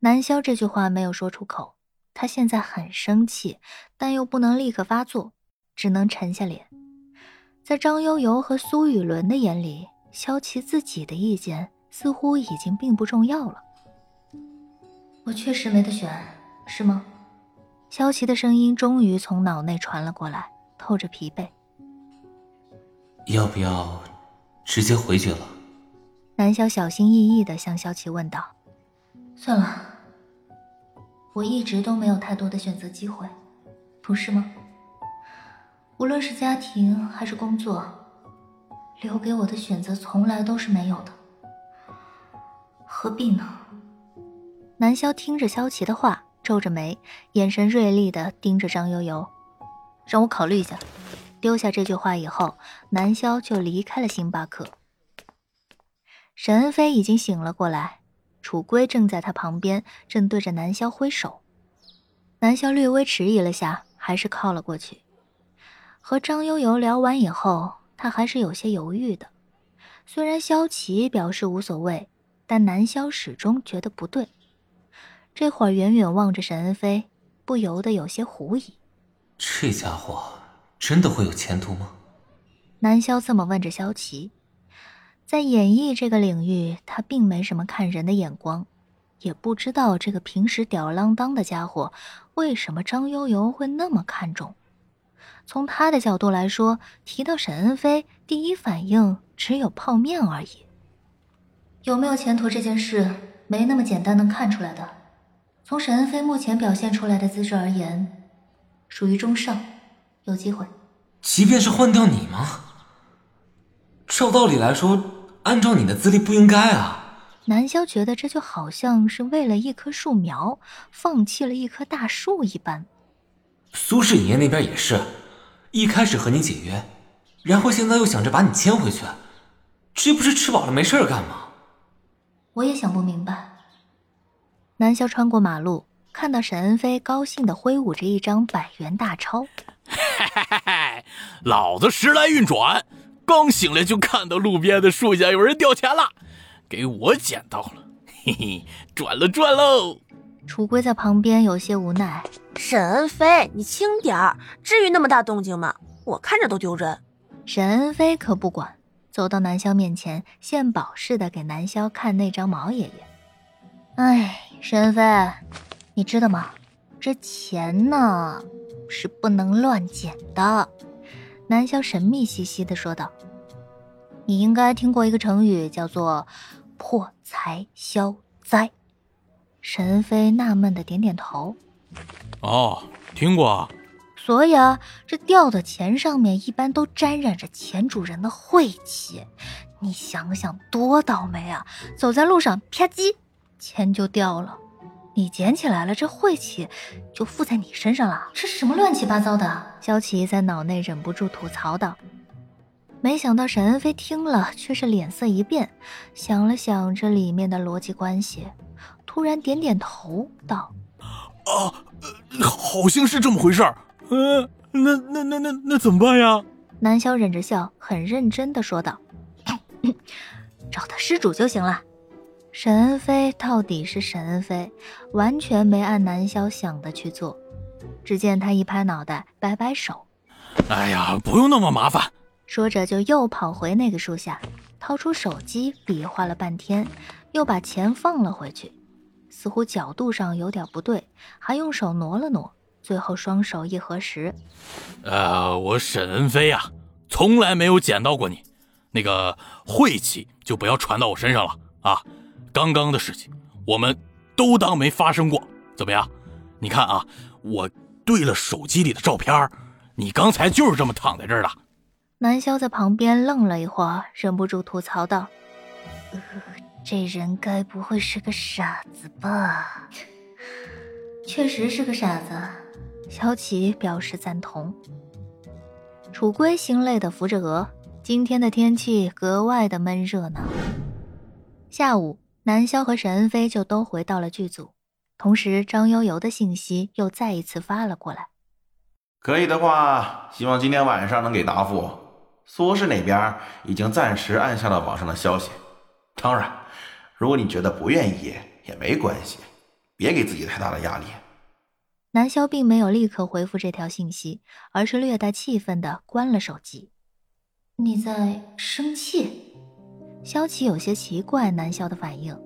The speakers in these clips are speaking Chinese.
南萧这句话没有说出口，他现在很生气，但又不能立刻发作，只能沉下脸。在张悠悠和苏雨伦的眼里，萧琪自己的意见似乎已经并不重要了。我确实没得选，是吗？萧琪的声音终于从脑内传了过来，透着疲惫。要不要直接回绝了？南萧小心翼翼地向萧琪问道：“算了，我一直都没有太多的选择机会，不是吗？无论是家庭还是工作，留给我的选择从来都是没有的，何必呢？”南萧听着萧琪的话，皱着眉，眼神锐利的盯着张悠悠，让我考虑一下。丢下这句话以后，南萧就离开了星巴克。沈恩飞已经醒了过来，楚归正在他旁边，正对着南萧挥手。南萧略微迟疑了下，还是靠了过去。和张悠悠聊完以后，他还是有些犹豫的。虽然萧琪表示无所谓，但南萧始终觉得不对。这会儿远远望着沈恩飞，不由得有些狐疑：这家伙。真的会有前途吗？南萧这么问着萧琪，在演艺这个领域，他并没什么看人的眼光，也不知道这个平时吊儿郎当的家伙为什么张悠悠会那么看重。从他的角度来说，提到沈恩飞，第一反应只有泡面而已。有没有前途这件事，没那么简单能看出来的。从沈恩飞目前表现出来的资质而言，属于中上。有机会，即便是换掉你吗？照道理来说，按照你的资历不应该啊。南萧觉得这就好像是为了一棵树苗放弃了一棵大树一般。苏氏影业那边也是，一开始和你解约，然后现在又想着把你牵回去，这不是吃饱了没事干吗？我也想不明白。南萧穿过马路，看到沈恩飞高兴的挥舞着一张百元大钞。老子时来运转，刚醒来就看到路边的树下有人掉钱了，给我捡到了，嘿嘿，赚了赚喽！楚归在旁边有些无奈：“沈恩飞，你轻点儿，至于那么大动静吗？我看着都丢人。”沈恩飞可不管，走到南萧面前，献宝似的给南萧看那张毛爷爷。哎，沈恩飞，你知道吗？这钱呢？是不能乱捡的，南萧神秘兮兮的说道：“你应该听过一个成语，叫做‘破财消灾’。”神飞纳闷的点点头：“哦，听过。所以啊，这掉的钱上面一般都沾染着钱主人的晦气。你想想，多倒霉啊！走在路上，啪叽，钱就掉了。”你捡起来了，这晦气就附在你身上了。这什么乱七八糟的？萧琪在脑内忍不住吐槽道。没想到沈恩飞听了，却是脸色一变，想了想这里面的逻辑关系，突然点点头道：“啊，好像是这么回事儿。嗯，那那那那那怎么办呀？”南萧忍着笑，很认真的说道：“ 找他失主就行了。”沈恩飞到底是沈恩飞，完全没按南萧想的去做。只见他一拍脑袋，摆摆手：“哎呀，不用那么麻烦。”说着就又跑回那个树下，掏出手机比划了半天，又把钱放了回去，似乎角度上有点不对，还用手挪了挪，最后双手一合十：“呃，我沈恩飞呀，从来没有捡到过你，那个晦气就不要传到我身上了啊。”刚刚的事情，我们都当没发生过，怎么样？你看啊，我对了手机里的照片，你刚才就是这么躺在这儿的。南萧在旁边愣了一会儿，忍不住吐槽道：“，这人该不会是个傻子吧？”确实是个傻子，萧琪表示赞同。楚归心累的扶着额，今天的天气格外的闷热呢。下午。南萧和沈恩飞就都回到了剧组，同时张悠悠的信息又再一次发了过来。可以的话，希望今天晚上能给答复。苏氏那边已经暂时按下了网上的消息。当然，如果你觉得不愿意也没关系，别给自己太大的压力。南萧并没有立刻回复这条信息，而是略带气愤的关了手机。你在生气？萧琪有些奇怪南萧的反应，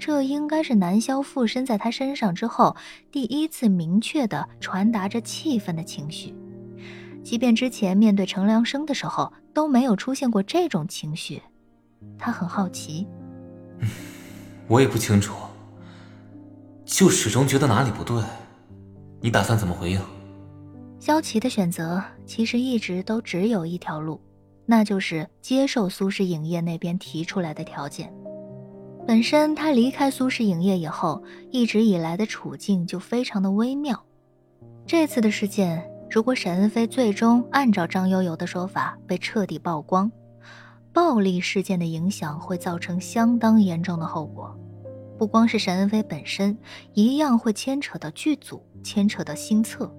这应该是南萧附身在他身上之后第一次明确的传达着气愤的情绪。即便之前面对程良生的时候都没有出现过这种情绪，他很好奇。我也不清楚，就始终觉得哪里不对。你打算怎么回应？萧琪的选择其实一直都只有一条路，那就是接受苏氏影业那边提出来的条件。本身他离开苏氏影业以后，一直以来的处境就非常的微妙。这次的事件，如果沈恩飞最终按照张悠悠的说法被彻底曝光，暴力事件的影响会造成相当严重的后果。不光是沈恩飞本身，一样会牵扯到剧组，牵扯到新策。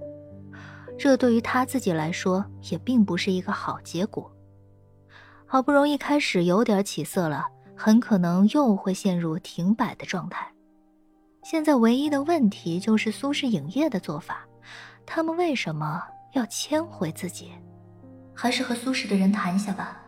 这对于他自己来说，也并不是一个好结果。好不容易开始有点起色了，很可能又会陷入停摆的状态。现在唯一的问题就是苏氏影业的做法，他们为什么要迁回自己？还是和苏氏的人谈一下吧。